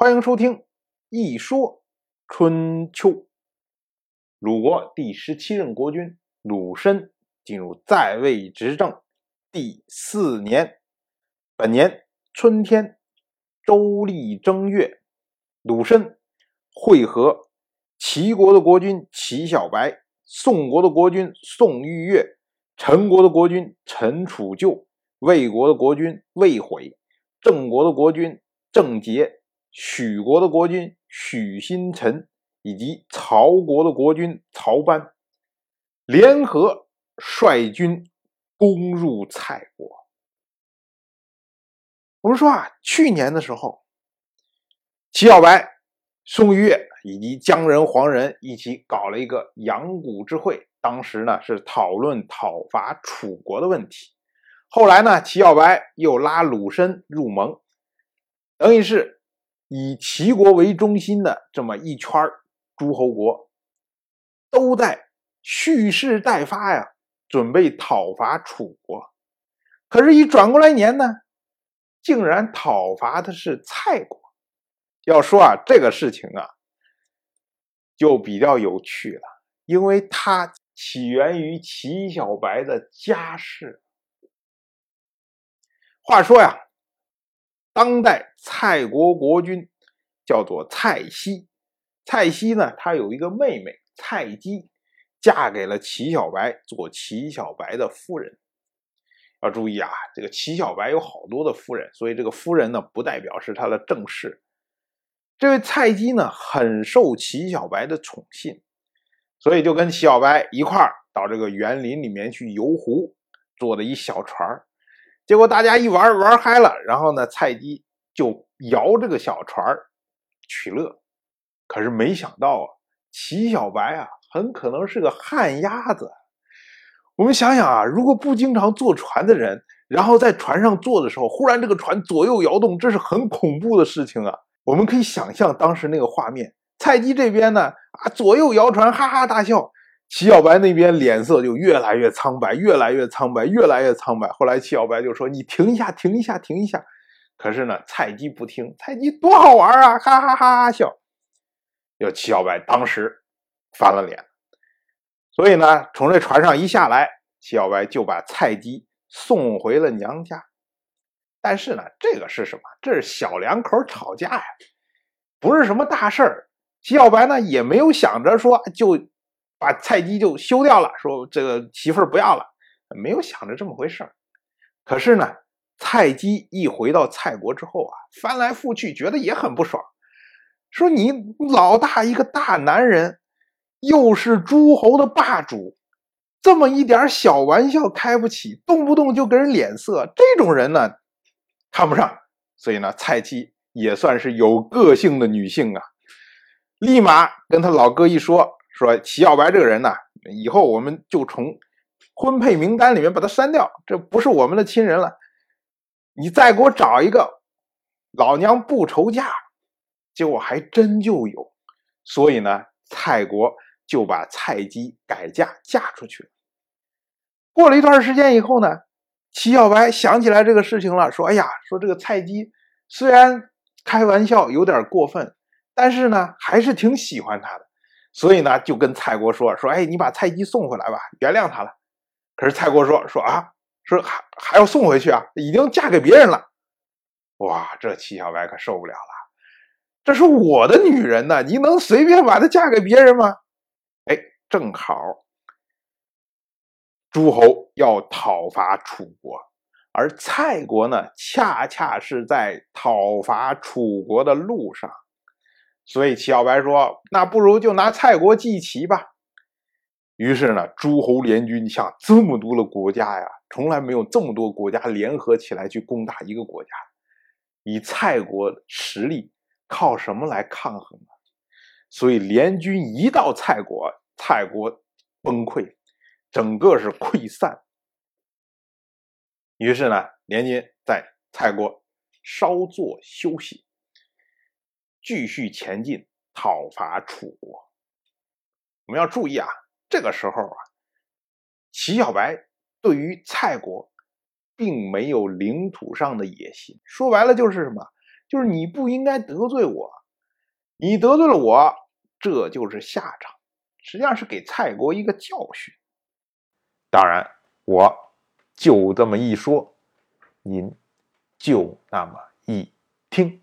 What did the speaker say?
欢迎收听《一说春秋》。鲁国第十七任国君鲁申进入在位执政第四年，本年春天，周历正月，鲁申会合齐国的国君齐小白、宋国的国君宋玉月、陈国的国君陈楚旧、魏国的国君魏悔、郑国的国君郑杰、许国的国君许新臣以及曹国的国君曹班联合率军攻入蔡国。我们说啊，去年的时候，齐小白、宋玉月以及姜人、黄人一起搞了一个阳谷之会，当时呢是讨论讨伐楚国的问题。后来呢，齐小白又拉鲁申入盟，等于是以齐国为中心的这么一圈诸侯国，都在蓄势待发呀，准备讨伐楚国。可是，一转过来年呢，竟然讨伐的是蔡国。要说啊，这个事情啊，就比较有趣了，因为它起源于齐小白的家世。话说呀，当代蔡国国君叫做蔡西，蔡西呢，他有一个妹妹蔡姬，嫁给了齐小白，做齐小白的夫人。要注意啊，这个齐小白有好多的夫人，所以这个夫人呢，不代表是他的正室。这位蔡姬呢，很受齐小白的宠信，所以就跟齐小白一块儿到这个园林里面去游湖，坐了一小船儿。结果大家一玩玩嗨了，然后呢，蔡姬就摇这个小船取乐。可是没想到啊，齐小白啊，很可能是个旱鸭子。我们想想啊，如果不经常坐船的人，然后在船上坐的时候，忽然这个船左右摇动，这是很恐怖的事情啊。我们可以想象当时那个画面，蔡姬这边呢，啊，左右摇船，哈哈大笑。齐小白那边脸色就越来越苍白，越来越苍白，越来越苍白。后来齐小白就说：“你停一下，停一下，停一下。”可是呢，蔡姬不听。蔡姬多好玩啊，哈哈哈哈笑。有齐小白当时翻了脸，所以呢，从这船上一下来，齐小白就把蔡姬送回了娘家。但是呢，这个是什么？这是小两口吵架呀，不是什么大事儿。齐小白呢也没有想着说就。把蔡姬就休掉了，说这个媳妇儿不要了，没有想着这么回事儿。可是呢，蔡姬一回到蔡国之后啊，翻来覆去觉得也很不爽，说你老大一个大男人，又是诸侯的霸主，这么一点小玩笑开不起，动不动就给人脸色，这种人呢看不上。所以呢，蔡姬也算是有个性的女性啊，立马跟他老哥一说。说齐小白这个人呢，以后我们就从婚配名单里面把他删掉，这不是我们的亲人了。你再给我找一个，老娘不愁嫁。结果还真就有，所以呢，蔡国就把蔡姬改嫁嫁出去了。过了一段时间以后呢，齐小白想起来这个事情了，说：“哎呀，说这个蔡姬虽然开玩笑有点过分，但是呢，还是挺喜欢他的。”所以呢，就跟蔡国说说，哎，你把蔡姬送回来吧，原谅他了。可是蔡国说说啊，说还还要送回去啊，已经嫁给别人了。哇，这齐小白可受不了了，这是我的女人呢，你能随便把她嫁给别人吗？哎，正好诸侯要讨伐楚国，而蔡国呢，恰恰是在讨伐楚国的路上。所以齐小白说：“那不如就拿蔡国祭旗吧。”于是呢，诸侯联军，像这么多的国家呀，从来没有这么多国家联合起来去攻打一个国家。以蔡国实力，靠什么来抗衡呢？所以联军一到蔡国，蔡国崩溃，整个是溃散。于是呢，联军在蔡国稍作休息。继续前进，讨伐楚国。我们要注意啊，这个时候啊，齐小白对于蔡国并没有领土上的野心。说白了就是什么？就是你不应该得罪我，你得罪了我，这就是下场。实际上是给蔡国一个教训。当然，我就这么一说，您就那么一听。